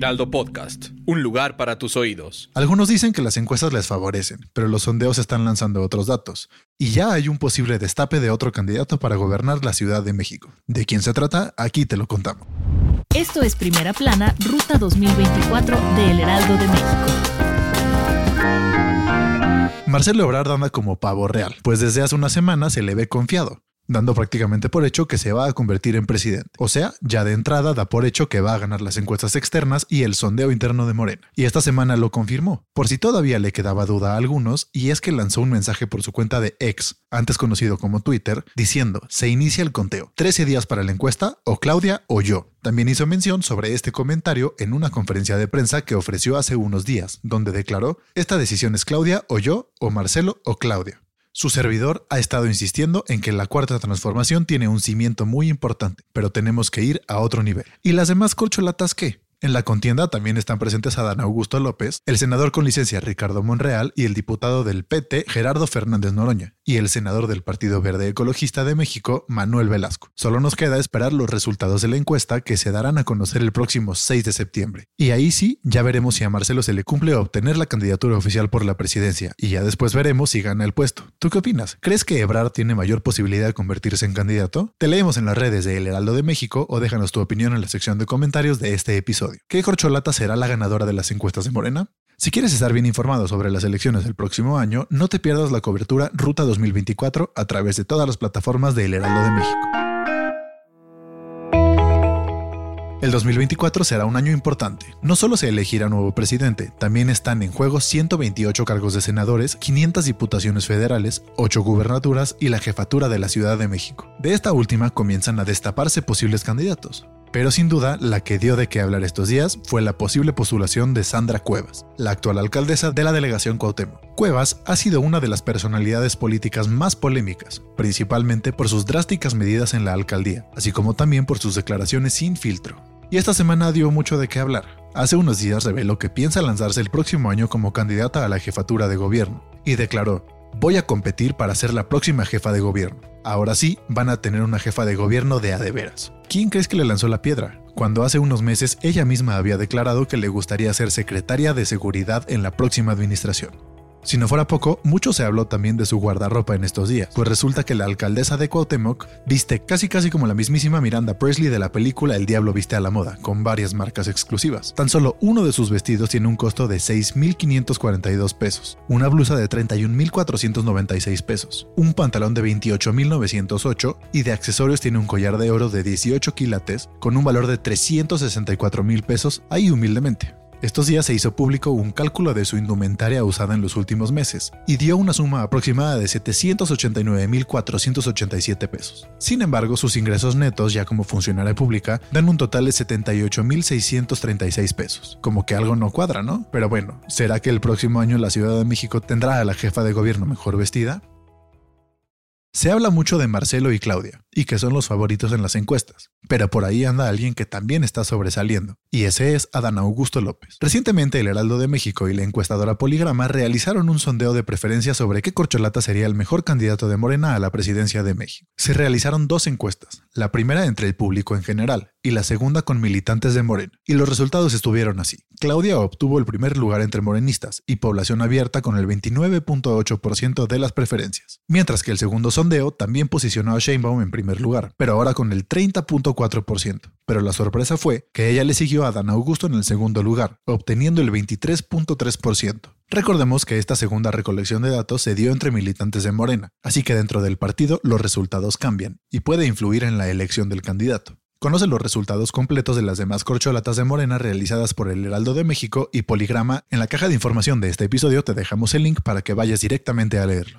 Heraldo Podcast, un lugar para tus oídos. Algunos dicen que las encuestas les favorecen, pero los sondeos están lanzando otros datos. Y ya hay un posible destape de otro candidato para gobernar la Ciudad de México. ¿De quién se trata? Aquí te lo contamos. Esto es Primera Plana, Ruta 2024 de El Heraldo de México. Marcelo Ebrard anda como pavo real, pues desde hace una semana se le ve confiado dando prácticamente por hecho que se va a convertir en presidente. O sea, ya de entrada da por hecho que va a ganar las encuestas externas y el sondeo interno de Morena. Y esta semana lo confirmó, por si todavía le quedaba duda a algunos, y es que lanzó un mensaje por su cuenta de X, antes conocido como Twitter, diciendo, se inicia el conteo, 13 días para la encuesta, o Claudia o yo. También hizo mención sobre este comentario en una conferencia de prensa que ofreció hace unos días, donde declaró, esta decisión es Claudia o yo, o Marcelo o Claudia. Su servidor ha estado insistiendo en que la cuarta transformación tiene un cimiento muy importante, pero tenemos que ir a otro nivel. ¿Y las demás corcholatas qué? En la contienda también están presentes Adán Augusto López, el senador con licencia Ricardo Monreal y el diputado del PT Gerardo Fernández Noroña, y el senador del Partido Verde Ecologista de México Manuel Velasco. Solo nos queda esperar los resultados de la encuesta que se darán a conocer el próximo 6 de septiembre. Y ahí sí, ya veremos si a Marcelo se le cumple obtener la candidatura oficial por la presidencia, y ya después veremos si gana el puesto. ¿Tú qué opinas? ¿Crees que Ebrard tiene mayor posibilidad de convertirse en candidato? Te leemos en las redes de El Heraldo de México o déjanos tu opinión en la sección de comentarios de este episodio. ¿Qué corcholata será la ganadora de las encuestas de Morena? Si quieres estar bien informado sobre las elecciones del próximo año, no te pierdas la cobertura Ruta 2024 a través de todas las plataformas de El Heraldo de México. El 2024 será un año importante. No solo se elegirá nuevo presidente, también están en juego 128 cargos de senadores, 500 diputaciones federales, 8 gubernaturas y la jefatura de la Ciudad de México. De esta última comienzan a destaparse posibles candidatos. Pero sin duda, la que dio de qué hablar estos días fue la posible postulación de Sandra Cuevas, la actual alcaldesa de la delegación Cuauhtémoc. Cuevas ha sido una de las personalidades políticas más polémicas, principalmente por sus drásticas medidas en la alcaldía, así como también por sus declaraciones sin filtro. Y esta semana dio mucho de qué hablar. Hace unos días reveló que piensa lanzarse el próximo año como candidata a la jefatura de gobierno, y declaró, voy a competir para ser la próxima jefa de gobierno. Ahora sí, van a tener una jefa de gobierno de a de veras. ¿Quién crees que le lanzó la piedra? Cuando hace unos meses ella misma había declarado que le gustaría ser secretaria de seguridad en la próxima administración. Si no fuera poco, mucho se habló también de su guardarropa en estos días, pues resulta que la alcaldesa de Cuauhtémoc viste casi casi como la mismísima Miranda Presley de la película El Diablo viste a la moda, con varias marcas exclusivas. Tan solo uno de sus vestidos tiene un costo de 6.542 pesos, una blusa de 31.496 pesos, un pantalón de 28.908 y de accesorios tiene un collar de oro de 18 quilates con un valor de 364.000 pesos ahí humildemente. Estos días se hizo público un cálculo de su indumentaria usada en los últimos meses y dio una suma aproximada de 789.487 pesos. Sin embargo, sus ingresos netos ya como funcionaria pública dan un total de 78.636 pesos. Como que algo no cuadra, ¿no? Pero bueno, ¿será que el próximo año la Ciudad de México tendrá a la jefa de gobierno mejor vestida? Se habla mucho de Marcelo y Claudia, y que son los favoritos en las encuestas, pero por ahí anda alguien que también está sobresaliendo, y ese es Adán Augusto López. Recientemente el Heraldo de México y la encuestadora Poligrama realizaron un sondeo de preferencia sobre qué corcholata sería el mejor candidato de Morena a la presidencia de México. Se realizaron dos encuestas, la primera entre el público en general, y la segunda con militantes de Morena, y los resultados estuvieron así. Claudia obtuvo el primer lugar entre morenistas y población abierta con el 29.8% de las preferencias, mientras que el segundo sondeo también posicionó a Sheinbaum en primer lugar, pero ahora con el 30.4%. Pero la sorpresa fue que ella le siguió a Dan Augusto en el segundo lugar, obteniendo el 23.3%. Recordemos que esta segunda recolección de datos se dio entre militantes de Morena, así que dentro del partido los resultados cambian y puede influir en la elección del candidato. Conoce los resultados completos de las demás corcholatas de Morena realizadas por el Heraldo de México y Poligrama. En la caja de información de este episodio te dejamos el link para que vayas directamente a leerlo.